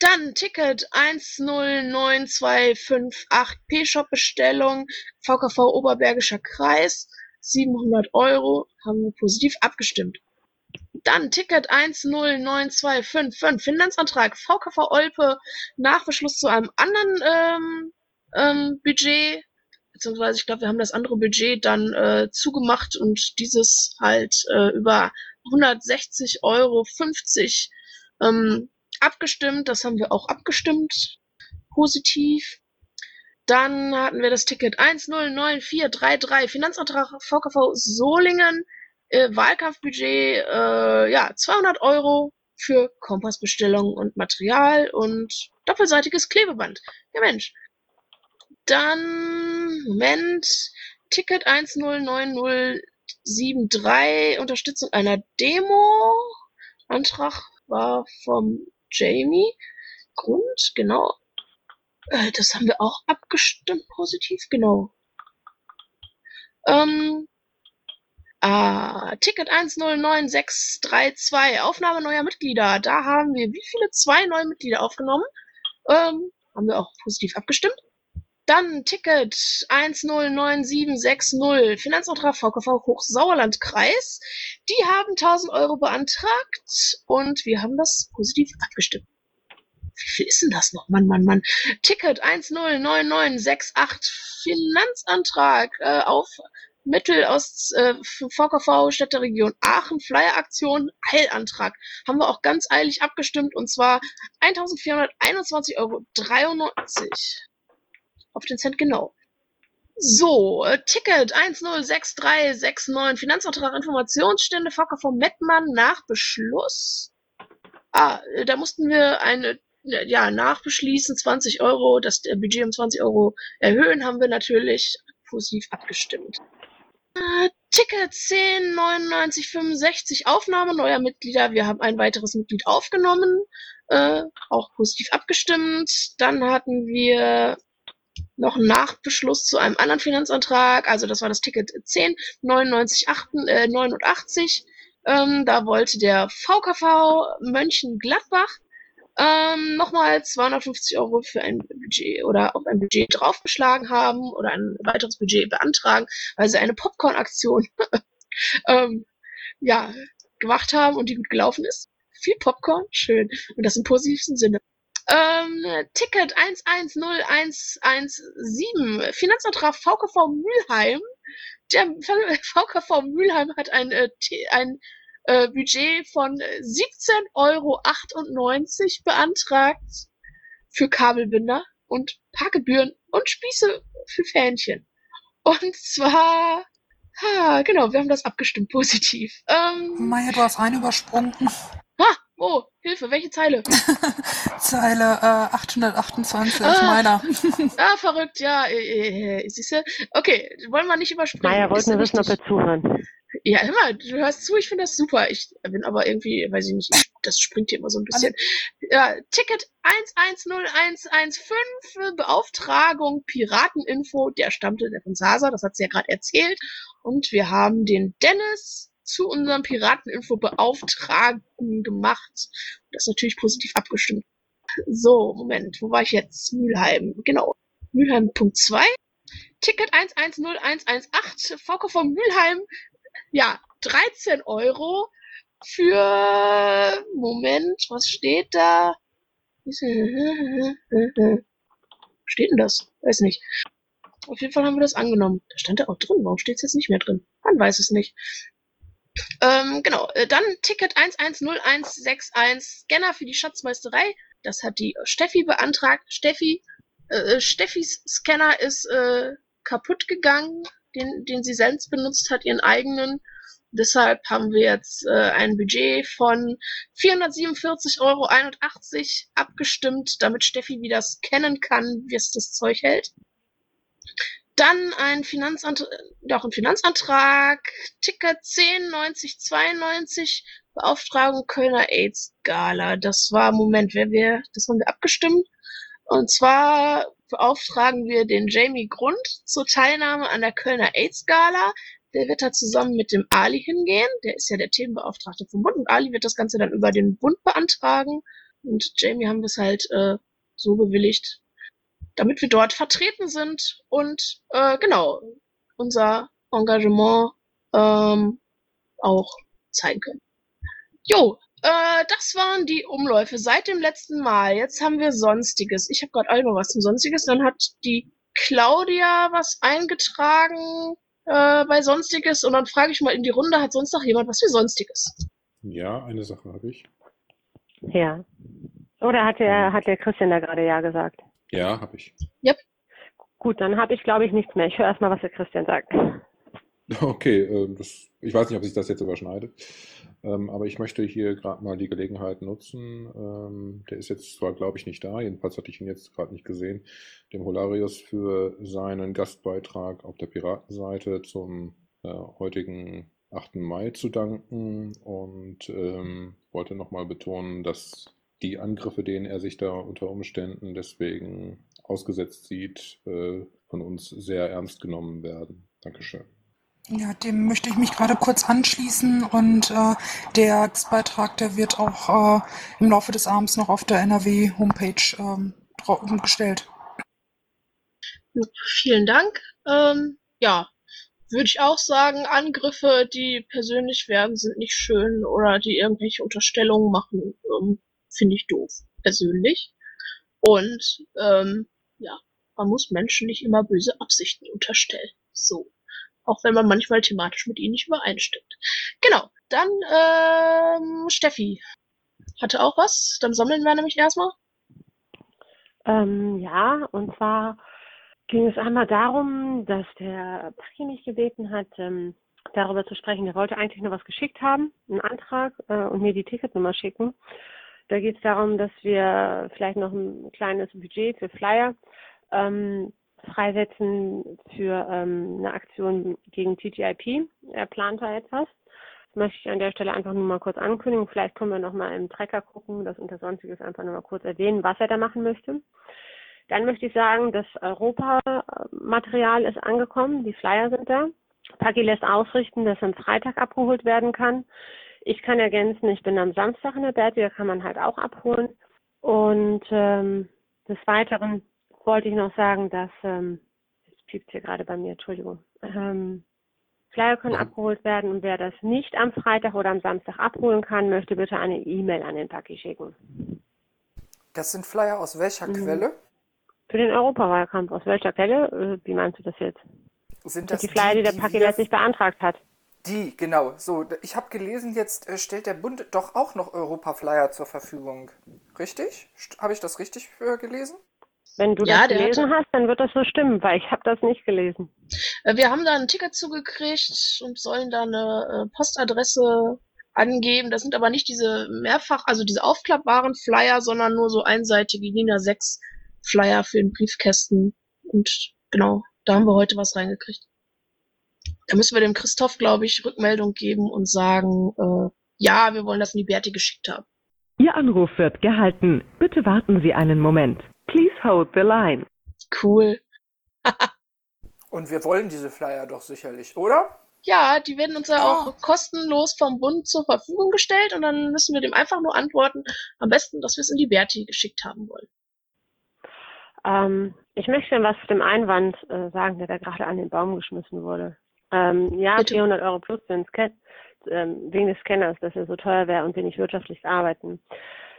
Dann Ticket 109258 P-Shop Bestellung VKV Oberbergischer Kreis. 700 Euro. Haben wir positiv abgestimmt. Dann Ticket 109255 Finanzantrag VKV Olpe. Nachbeschluss zu einem anderen ähm, ähm, Budget, beziehungsweise ich glaube, wir haben das andere Budget dann äh, zugemacht und dieses halt äh, über 160 Euro 50 ähm, abgestimmt. Das haben wir auch abgestimmt. Positiv. Dann hatten wir das Ticket 109433 Finanzantrag VKV Solingen. Äh, Wahlkampfbudget, äh, ja, 200 Euro für Kompassbestellung und Material und doppelseitiges Klebeband. Ja Mensch, dann, Moment, Ticket 109073, Unterstützung einer Demo. Antrag war vom Jamie. Grund, genau. Äh, das haben wir auch abgestimmt, positiv, genau. Ähm, Ah, Ticket 109632, Aufnahme neuer Mitglieder. Da haben wir wie viele? Zwei neue Mitglieder aufgenommen. Ähm, haben wir auch positiv abgestimmt. Dann Ticket 109760, Finanzantrag VKV Hochsauerlandkreis. Die haben 1000 Euro beantragt und wir haben das positiv abgestimmt. Wie viel ist denn das noch? Mann, Mann, Mann. Ticket 109968, Finanzantrag äh, auf Mittel aus äh, VKV Städteregion Aachen, Flyer-Aktion, Heilantrag. Haben wir auch ganz eilig abgestimmt und zwar 1421,93 Euro. Auf den Cent genau. So, äh, Ticket 106369, Finanzantrag Informationsstände VKV Mettmann nach Beschluss. Ah, äh, da mussten wir eine äh, ja, nachbeschließen, 20 Euro, das Budget um 20 Euro erhöhen, haben wir natürlich positiv abgestimmt. Ticket 109965 Aufnahme neuer Mitglieder. Wir haben ein weiteres Mitglied aufgenommen, äh, auch positiv abgestimmt. Dann hatten wir noch einen Nachbeschluss zu einem anderen Finanzantrag. Also das war das Ticket 10 99 äh, 89. Ähm, da wollte der VKV Mönchengladbach ähm, nochmal 250 Euro für ein Budget oder auf ein Budget draufgeschlagen haben oder ein weiteres Budget beantragen, weil sie eine Popcorn-Aktion [LAUGHS] ähm, ja, gemacht haben und die gut gelaufen ist. Viel Popcorn, schön. Und das im positivsten Sinne. Ähm, Ticket 110117, Finanzantrag VKV Mülheim. Der VKV [LAUGHS] Mülheim hat ein, äh, ein äh, Budget von 17,98 Euro beantragt für Kabelbinder und Parkgebühren und Spieße für Fähnchen. Und zwar, ha, genau, wir haben das abgestimmt [LAUGHS] positiv. Ähm, Maja, du hast einen übersprungen. Ha, oh, Hilfe, welche Zeile? [LAUGHS] Zeile äh, 828, ah, meiner. [LAUGHS] ah, verrückt, ja, äh, äh, siehst du? Okay, wollen wir nicht überspringen. Maja, wollten wir wissen, ob wir zuhören. Ja, immer, du hörst zu, ich finde das super. Ich bin aber irgendwie, weiß ich nicht, das springt hier immer so ein bisschen. Ja, Ticket 110115, Beauftragung Pirateninfo, der stammte von Sasa, das hat sie ja gerade erzählt. Und wir haben den Dennis zu unserem Pirateninfo Beauftragten gemacht. Das ist natürlich positiv abgestimmt. So, Moment, wo war ich jetzt? Mülheim, genau. Mülheim Punkt 2. Ticket 110118, VKV Mülheim ja, 13 Euro für, Moment, was steht da? Steht denn das? Weiß nicht. Auf jeden Fall haben wir das angenommen. Da stand da auch drin. Warum steht es jetzt nicht mehr drin? Man weiß es nicht. Ähm, genau, äh, dann Ticket 110161, Scanner für die Schatzmeisterei. Das hat die Steffi beantragt. Steffi, äh, Steffis Scanner ist äh, kaputt gegangen den, den sie selbst benutzt hat, ihren eigenen. Deshalb haben wir jetzt äh, ein Budget von 447,81 Euro abgestimmt, damit Steffi wieder scannen kann, wie es das Zeug hält. Dann ein Finanzantrag, doch ein Finanzantrag, Ticket 109092, Beauftragung Kölner AIDS Gala. Das war, Moment, wer wir, das haben wir abgestimmt. Und zwar beauftragen wir den Jamie Grund zur Teilnahme an der Kölner AIDS-Gala. Der wird da zusammen mit dem Ali hingehen. Der ist ja der Themenbeauftragte vom Bund. Und Ali wird das Ganze dann über den Bund beantragen. Und Jamie haben das halt äh, so bewilligt, damit wir dort vertreten sind und äh, genau unser Engagement ähm, auch zeigen können. Jo, äh, das waren die Umläufe seit dem letzten Mal. Jetzt haben wir Sonstiges. Ich habe gerade auch noch was zum Sonstiges. Dann hat die Claudia was eingetragen äh, bei Sonstiges. Und dann frage ich mal in die Runde, hat sonst noch jemand was für Sonstiges? Ja, eine Sache habe ich. Ja. Oder hat der, hat der Christian da gerade Ja gesagt? Ja, habe ich. Yep. Gut, dann habe ich, glaube ich, nichts mehr. Ich höre erstmal, was der Christian sagt. [LAUGHS] Okay, äh, das, ich weiß nicht, ob sich das jetzt überschneidet. Ähm, aber ich möchte hier gerade mal die Gelegenheit nutzen. Ähm, der ist jetzt zwar, glaube ich, nicht da, jedenfalls hatte ich ihn jetzt gerade nicht gesehen, dem Holarius für seinen Gastbeitrag auf der Piratenseite zum äh, heutigen 8. Mai zu danken und ähm, wollte nochmal betonen, dass die Angriffe, denen er sich da unter Umständen deswegen ausgesetzt sieht, äh, von uns sehr ernst genommen werden. Dankeschön. Ja, dem möchte ich mich gerade kurz anschließen und äh, der Beitrag, der wird auch äh, im Laufe des Abends noch auf der NRW-Homepage ähm, gestellt. Vielen Dank. Ähm, ja, würde ich auch sagen, Angriffe, die persönlich werden, sind nicht schön oder die irgendwelche Unterstellungen machen, ähm, finde ich doof, persönlich. Und ähm, ja, man muss Menschen nicht immer böse Absichten unterstellen. So Auch wenn man manchmal thematisch mit ihnen nicht übereinstimmt. Genau. Dann, ähm, Steffi hatte auch was. Dann sammeln wir nämlich erstmal. Ähm, ja, und zwar ging es einmal darum, dass der Paki mich gebeten hat, ähm, darüber zu sprechen. Er wollte eigentlich nur was geschickt haben, einen Antrag äh, und mir die Ticketnummer schicken. Da geht es darum, dass wir vielleicht noch ein kleines Budget für Flyer ähm, freisetzen für ähm, eine Aktion gegen TTIP. Er plant da etwas. Das möchte ich an der Stelle einfach nur mal kurz ankündigen. Vielleicht können wir noch mal im Trecker gucken, das unter Sonstiges einfach nur mal kurz erwähnen, was er da machen möchte. Dann möchte ich sagen, das Europa-Material ist angekommen, die Flyer sind da. Paki lässt ausrichten, dass am Freitag abgeholt werden kann. Ich kann ergänzen, ich bin am Samstag in der Berti, da kann man halt auch abholen. Und ähm, des Weiteren wollte ich noch sagen, dass, ähm, jetzt piept hier gerade bei mir, Entschuldigung, ähm, Flyer können abgeholt werden und wer das nicht am Freitag oder am Samstag abholen kann, möchte bitte eine E-Mail an den Paki schicken. Das sind Flyer aus welcher Mhm. Quelle? Für den Europawahlkampf. Aus welcher Quelle? Äh, Wie meinst du das jetzt? Sind Das das die Flyer, die der Paki letztlich beantragt hat. Die, genau. So, ich habe gelesen, jetzt äh, stellt der Bund doch auch noch Europa-Flyer zur Verfügung. Richtig? Habe ich das richtig äh, gelesen? Wenn du Ja, das gelesen hast, dann wird das so stimmen, weil ich habe das nicht gelesen. Äh, Wir haben da ein Ticket zugekriegt und sollen da eine äh, Postadresse angeben. Das sind aber nicht diese mehrfach, also diese aufklappbaren Flyer, sondern nur so einseitige DIN A6 Flyer für den Briefkästen. Und genau, da haben wir heute was reingekriegt. Da müssen wir dem Christoph, glaube ich, Rückmeldung geben und sagen, äh, ja, wir wollen das in die Berti geschickt haben. Ihr Anruf wird gehalten. Bitte warten Sie einen Moment. Please hold the line. Cool. [LAUGHS] Und wir wollen diese Flyer doch sicherlich, oder? Ja, die werden uns ja auch kostenlos vom Bund zur Verfügung gestellt und dann müssen wir dem einfach nur antworten, am besten, dass wir es in die Berti geschickt haben wollen. Ähm, ich möchte was zu dem Einwand äh, sagen, der da gerade an den Baum geschmissen wurde. Ähm, ja, Bitte. 400 Euro plus für den Scan, ähm, wegen des Scanners, dass er so teuer wäre und wir nicht wirtschaftlich arbeiten.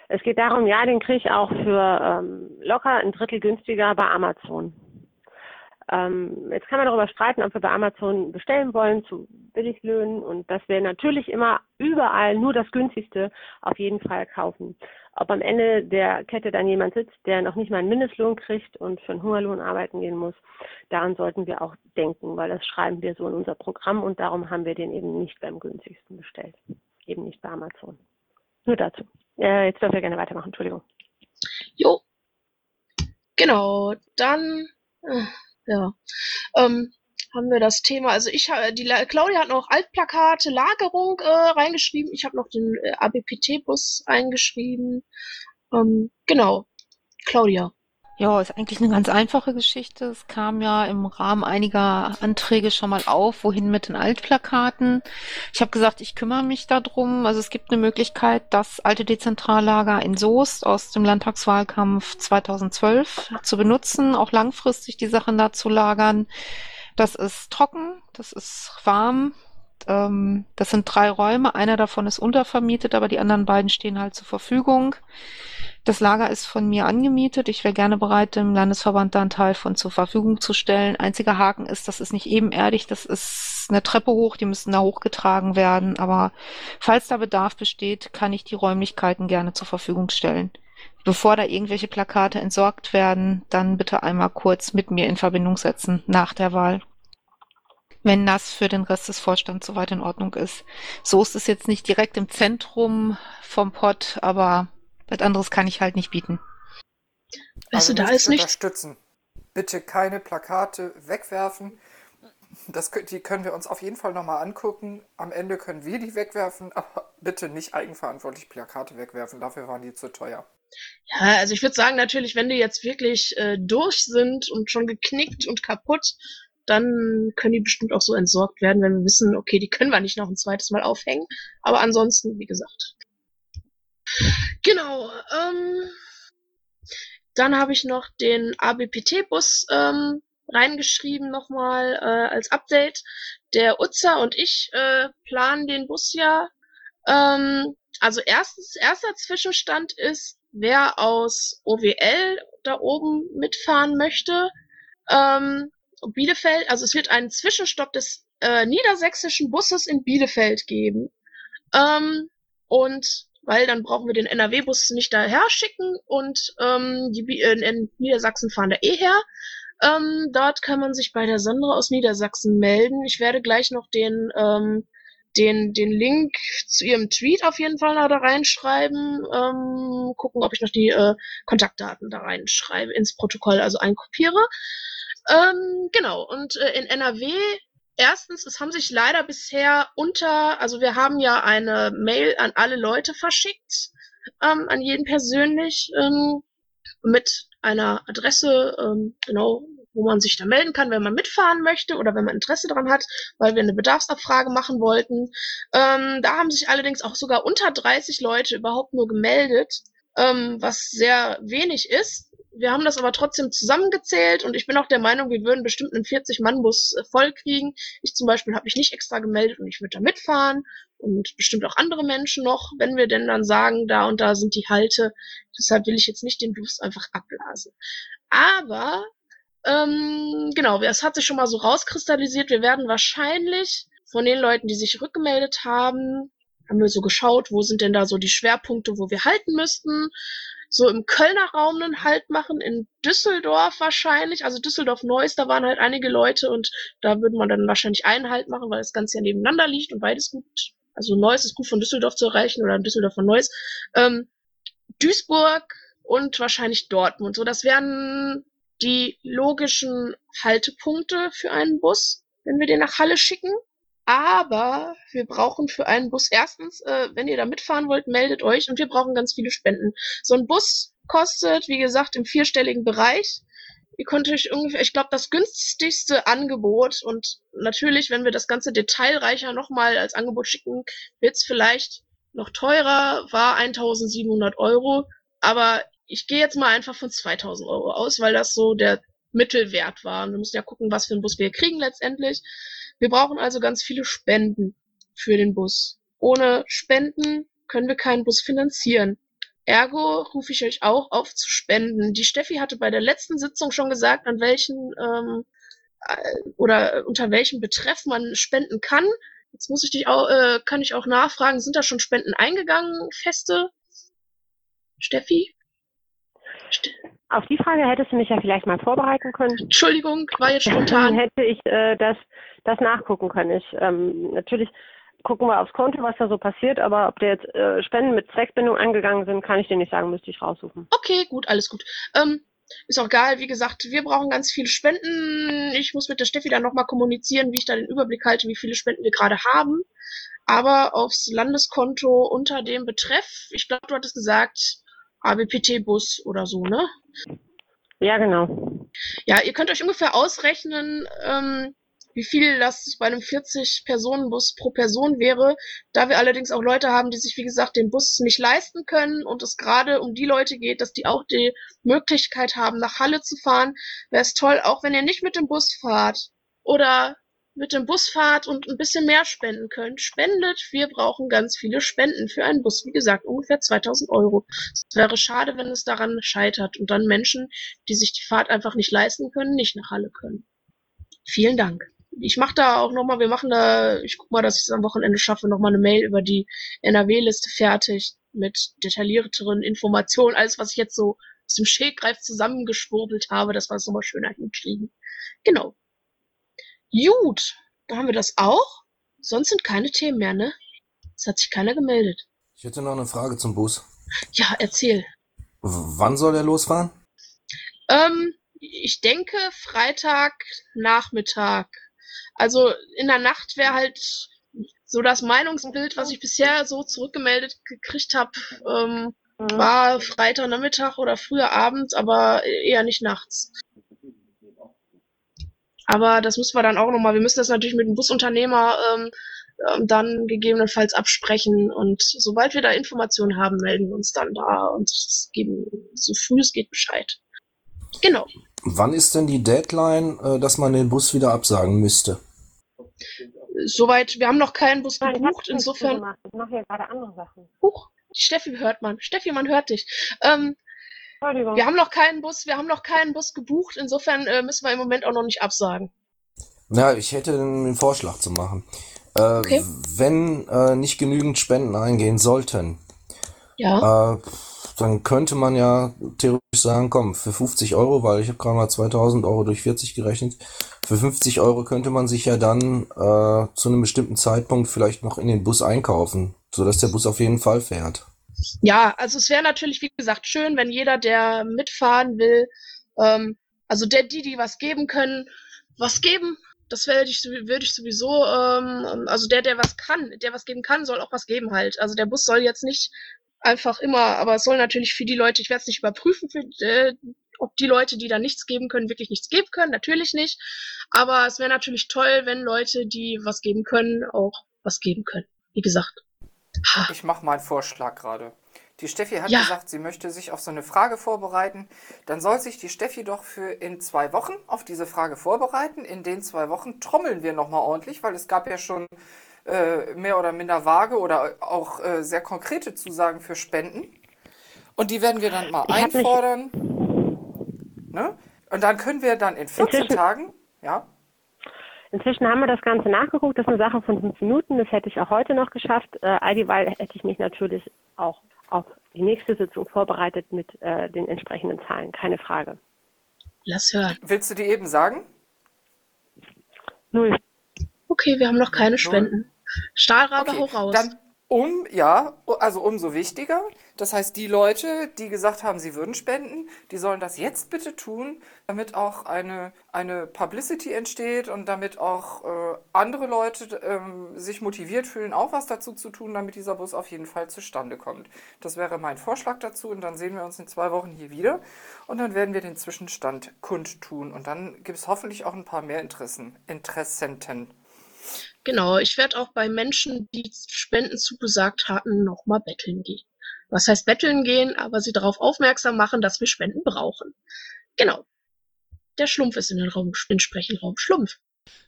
Es geht darum, ja, den kriege ich auch für ähm, locker ein Drittel günstiger bei Amazon. Ähm, jetzt kann man darüber streiten, ob wir bei Amazon bestellen wollen zu Billiglöhnen und dass wir natürlich immer überall nur das günstigste auf jeden Fall kaufen. Ob am Ende der Kette dann jemand sitzt, der noch nicht mal einen Mindestlohn kriegt und für einen Hungerlohn arbeiten gehen muss, daran sollten wir auch denken, weil das schreiben wir so in unser Programm und darum haben wir den eben nicht beim günstigsten bestellt. Eben nicht bei Amazon. Nur dazu. Äh, jetzt dürfen wir gerne weitermachen, Entschuldigung. Jo. Genau, dann, äh, ja, ähm, haben wir das Thema. Also ich habe, die La- Claudia hat noch Altplakate, Lagerung äh, reingeschrieben. Ich habe noch den äh, ABPT-Bus eingeschrieben. Ähm, genau, Claudia. Ja, ist eigentlich eine ganz einfache Geschichte. Es kam ja im Rahmen einiger Anträge schon mal auf, wohin mit den Altplakaten. Ich habe gesagt, ich kümmere mich darum. Also es gibt eine Möglichkeit, das alte Dezentrallager in Soest aus dem Landtagswahlkampf 2012 zu benutzen, auch langfristig die Sachen da zu lagern. Das ist trocken, das ist warm. Ähm, das sind drei Räume. Einer davon ist untervermietet, aber die anderen beiden stehen halt zur Verfügung. Das Lager ist von mir angemietet. Ich wäre gerne bereit, dem Landesverband da einen Teil von zur Verfügung zu stellen. Einziger Haken ist, das ist nicht ebenerdig, das ist eine Treppe hoch, die müssen da hochgetragen werden. Aber falls da Bedarf besteht, kann ich die Räumlichkeiten gerne zur Verfügung stellen. Bevor da irgendwelche Plakate entsorgt werden, dann bitte einmal kurz mit mir in Verbindung setzen nach der Wahl. Wenn das für den Rest des Vorstands soweit in Ordnung ist. So ist es jetzt nicht direkt im Zentrum vom Pott, aber was anderes kann ich halt nicht bieten. Weißt Also du, da möchte ist ich nicht, unterstützen. Bitte keine Plakate wegwerfen. Das, die können wir uns auf jeden Fall nochmal angucken. Am Ende können wir die wegwerfen, [LAUGHS] aber bitte nicht eigenverantwortlich Plakate wegwerfen. Dafür waren die zu teuer. Ja, also ich würde sagen, natürlich, wenn die jetzt wirklich äh, durch sind und schon geknickt und kaputt, dann können die bestimmt auch so entsorgt werden, wenn wir wissen, okay, die können wir nicht noch ein zweites Mal aufhängen. Aber ansonsten, wie gesagt. Genau. Ähm, dann habe ich noch den ABPT-Bus ähm, reingeschrieben nochmal äh, als Update. Der Utzer und ich äh, planen den Bus ja. Ähm, also erstens, erster Zwischenstand ist, wer aus OWL da oben mitfahren möchte. Ähm, Bielefeld, also es wird einen Zwischenstopp des äh, niedersächsischen Busses in Bielefeld geben. Ähm, und weil dann brauchen wir den NRW-Bus nicht daher schicken und ähm, die Bi- äh, in Niedersachsen fahren da eh her. Ähm, dort kann man sich bei der Sandra aus Niedersachsen melden. Ich werde gleich noch den, ähm, den, den Link zu ihrem Tweet auf jeden Fall da reinschreiben. Ähm, gucken, ob ich noch die äh, Kontaktdaten da reinschreibe ins Protokoll, also einkopiere. Ähm, genau, und äh, in NRW, erstens, es haben sich leider bisher unter, also wir haben ja eine Mail an alle Leute verschickt, ähm, an jeden persönlich, ähm, mit einer Adresse, ähm, genau, wo man sich da melden kann, wenn man mitfahren möchte oder wenn man Interesse daran hat, weil wir eine Bedarfsabfrage machen wollten. Ähm, da haben sich allerdings auch sogar unter 30 Leute überhaupt nur gemeldet, ähm, was sehr wenig ist. Wir haben das aber trotzdem zusammengezählt und ich bin auch der Meinung, wir würden bestimmt einen 40-Mann-Bus äh, voll kriegen. Ich zum Beispiel habe mich nicht extra gemeldet und ich würde da mitfahren und bestimmt auch andere Menschen noch, wenn wir denn dann sagen, da und da sind die Halte. Deshalb will ich jetzt nicht den Bus einfach abblasen. Aber ähm, genau, es hat sich schon mal so rauskristallisiert, wir werden wahrscheinlich von den Leuten, die sich rückgemeldet haben, haben wir so geschaut, wo sind denn da so die Schwerpunkte, wo wir halten müssten. So im Kölner Raum einen Halt machen, in Düsseldorf wahrscheinlich, also Düsseldorf-Neuss, da waren halt einige Leute und da würde man dann wahrscheinlich einen Halt machen, weil das Ganze ja nebeneinander liegt und beides gut, also Neuss ist gut von Düsseldorf zu erreichen oder Düsseldorf von Neuss. Ähm, Duisburg und wahrscheinlich Dortmund. So, das wären die logischen Haltepunkte für einen Bus, wenn wir den nach Halle schicken. Aber wir brauchen für einen Bus erstens, äh, wenn ihr da mitfahren wollt, meldet euch und wir brauchen ganz viele Spenden. So ein Bus kostet, wie gesagt, im vierstelligen Bereich. Ihr könnt euch ungefähr, ich glaube, das günstigste Angebot und natürlich, wenn wir das ganze detailreicher nochmal als Angebot schicken, wird's vielleicht noch teurer, war 1700 Euro. Aber ich gehe jetzt mal einfach von 2000 Euro aus, weil das so der Mittelwert war. Und wir müssen ja gucken, was für einen Bus wir kriegen letztendlich. Wir brauchen also ganz viele Spenden für den Bus. Ohne Spenden können wir keinen Bus finanzieren. Ergo rufe ich euch auch auf zu spenden. Die Steffi hatte bei der letzten Sitzung schon gesagt, an welchen ähm, äh, oder unter welchem Betreff man spenden kann. Jetzt muss ich dich auch, äh, kann ich auch nachfragen, sind da schon Spenden eingegangen, feste? Steffi? Auf die Frage hättest du mich ja vielleicht mal vorbereiten können. Entschuldigung, war jetzt Dann spontan. hätte ich äh, das, das nachgucken können. Ich, ähm, natürlich gucken wir aufs Konto, was da so passiert, aber ob da jetzt äh, Spenden mit Zweckbindung angegangen sind, kann ich dir nicht sagen, müsste ich raussuchen. Okay, gut, alles gut. Ähm, ist auch egal, wie gesagt, wir brauchen ganz viele Spenden. Ich muss mit der Steffi dann nochmal kommunizieren, wie ich da den Überblick halte, wie viele Spenden wir gerade haben. Aber aufs Landeskonto unter dem Betreff, ich glaube, du hattest gesagt, ABPT-Bus oder so, ne? Ja, genau. Ja, ihr könnt euch ungefähr ausrechnen, ähm, wie viel das bei einem 40-Personen-Bus pro Person wäre. Da wir allerdings auch Leute haben, die sich, wie gesagt, den Bus nicht leisten können und es gerade um die Leute geht, dass die auch die Möglichkeit haben, nach Halle zu fahren, wäre es toll, auch wenn ihr nicht mit dem Bus fahrt oder mit dem Bus fahrt und ein bisschen mehr spenden könnt. Spendet, wir brauchen ganz viele Spenden für einen Bus. Wie gesagt, ungefähr 2000 Euro. Es wäre schade, wenn es daran scheitert und dann Menschen, die sich die Fahrt einfach nicht leisten können, nicht nach Halle können. Vielen Dank. Ich mache da auch nochmal, wir machen da, ich guck mal, dass ich es am Wochenende schaffe, nochmal eine Mail über die NRW-Liste fertig mit detaillierteren Informationen, alles, was ich jetzt so aus dem Schägreif zusammengeschwurbelt habe, dass wir es nochmal schöner hinkriegen. Genau. Gut, da haben wir das auch. Sonst sind keine Themen mehr, ne? Es hat sich keiner gemeldet. Ich hätte noch eine Frage zum Bus. Ja, erzähl. W wann soll er losfahren? Ähm, ich denke Freitag Nachmittag. Also in der Nacht wäre halt so das Meinungsbild, was ich bisher so zurückgemeldet gekriegt habe, ähm, Mhm. war Freitag Nachmittag oder früher Abend, aber eher nicht nachts. Aber das müssen wir dann auch nochmal, wir müssen das natürlich mit dem Busunternehmer ähm, ähm, dann gegebenenfalls absprechen und sobald wir da Informationen haben, melden wir uns dann da und geben so früh es geht Bescheid. Genau. Wann ist denn die Deadline, äh, dass man den Bus wieder absagen müsste? Soweit, wir haben noch keinen Bus Nein, gebucht, insofern. Ich mache hier gerade andere Sachen. Huch, Steffi hört man. Steffi, man hört dich. Ähm. Wir haben noch keinen Bus, wir haben noch keinen Bus gebucht, insofern äh, müssen wir im Moment auch noch nicht absagen. Na, ich hätte einen Vorschlag zu machen. Äh, Okay. Wenn äh, nicht genügend Spenden eingehen sollten, Ja. äh, dann könnte man ja theoretisch sagen, komm, für 50 Euro, weil ich habe gerade mal 2000 Euro durch 40 gerechnet, für 50 Euro könnte man sich ja dann äh, zu einem bestimmten Zeitpunkt vielleicht noch in den Bus einkaufen, sodass der Bus auf jeden Fall fährt. Ja, also es wäre natürlich, wie gesagt, schön, wenn jeder, der mitfahren will, ähm, also der, die, die was geben können, was geben. Das werde ich, würde ich sowieso, ähm, also der, der was kann, der was geben kann, soll auch was geben halt. Also der Bus soll jetzt nicht einfach immer, aber es soll natürlich für die Leute, ich werde es nicht überprüfen, für, äh, ob die Leute, die da nichts geben können, wirklich nichts geben können, natürlich nicht. Aber es wäre natürlich toll, wenn Leute, die was geben können, auch was geben können. Wie gesagt. Ich mache mal einen Vorschlag gerade. Die Steffi hat Ja. gesagt, sie möchte sich auf so eine Frage vorbereiten. Dann soll sich die Steffi doch für in zwei Wochen auf diese Frage vorbereiten. In den zwei Wochen trommeln wir nochmal ordentlich, weil es gab ja schon äh, mehr oder minder vage oder auch äh, sehr konkrete Zusagen für Spenden. Und die werden wir dann mal Ich einfordern. Ne? Und dann können wir dann in 14 Inzwischen- Tagen, ja, Inzwischen haben wir das Ganze nachgeguckt. Das ist eine Sache von fünf Minuten. Das hätte ich auch heute noch geschafft. Äh, Eidieweill hätte ich mich natürlich auch auf die nächste Sitzung vorbereitet mit äh, den entsprechenden Zahlen. Keine Frage. Lass hören. willst du die eben sagen? Null. Okay, wir haben noch keine Spenden. Stahlrabe, Okay, hau raus. Dann um, ja, also umso wichtiger. Das heißt, die Leute, die gesagt haben, sie würden spenden, die sollen das jetzt bitte tun, damit auch eine, eine Publicity entsteht und damit auch äh, andere Leute ähm, sich motiviert fühlen, auch was dazu zu tun, damit dieser Bus auf jeden Fall zustande kommt. Das wäre mein Vorschlag dazu und dann sehen wir uns in zwei Wochen hier wieder und dann werden wir den Zwischenstand kundtun und dann gibt es hoffentlich auch ein paar mehr Interessen, Interessenten. Genau, ich werde auch bei Menschen, die Spenden zugesagt hatten, nochmal betteln gehen. Was heißt betteln gehen, aber sie darauf aufmerksam machen, dass wir Spenden brauchen. Genau. Der Schlumpf ist in den Raum, in Sprechenraum. Schlumpf.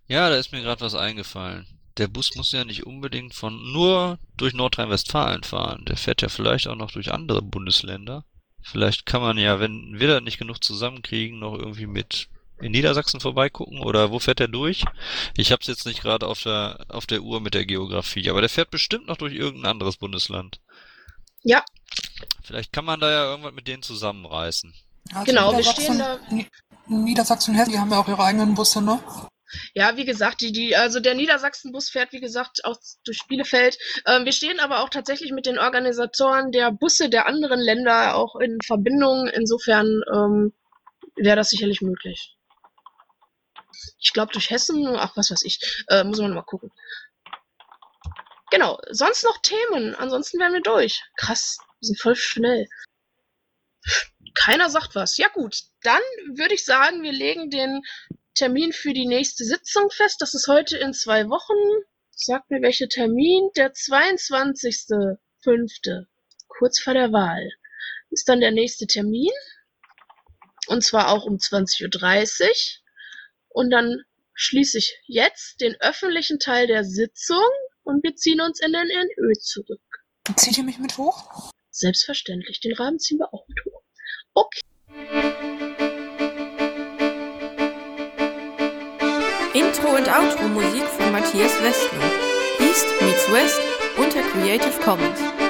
Ja, da ist mir gerade was eingefallen. Der Bus muss ja nicht unbedingt von nur durch Nordrhein-Westfalen fahren. Der fährt ja vielleicht auch noch durch andere Bundesländer. Vielleicht kann man ja, wenn wir da nicht genug zusammenkriegen, noch irgendwie mit in Niedersachsen vorbeigucken oder wo fährt der durch? Ich hab's jetzt nicht gerade auf der auf der Uhr mit der Geografie, aber der fährt bestimmt noch durch irgendein anderes Bundesland. Ja, Vielleicht kann man da ja irgendwas mit denen zusammenreißen. Also Genau, wir Niedersachsen, stehen da- Ni- Niedersachsen und Hessen, die haben ja auch ihre eigenen Busse, ne? Ja, wie gesagt, die, die, also der Niedersachsenbus fährt, wie gesagt, auch durch Bielefeld. Ähm, wir stehen aber auch tatsächlich mit den Organisatoren der Busse der anderen Länder auch in Verbindung. Insofern ähm, wäre das sicherlich möglich. Ich glaube durch Hessen, ach was weiß ich, äh, muss man mal gucken. Genau, sonst noch Themen, ansonsten wären wir durch. Krass, wir sind voll schnell. Keiner sagt was. Ja gut, dann würde ich sagen, wir legen den Termin für die nächste Sitzung fest. Das ist heute in zwei Wochen. Sagt mir welcher Termin? Der 22.05. Kurz vor der Wahl. Ist dann der nächste Termin. Und zwar auch um 20.30 Uhr. Und dann schließe ich jetzt den öffentlichen Teil der Sitzung und wir ziehen uns in den NÖ zurück. Zieht ihr mich mit hoch? Selbstverständlich. Den Rahmen ziehen wir auch mit hoch. Okay. Intro und Outro Musik von Matthias Westner. East meets West unter Creative Commons.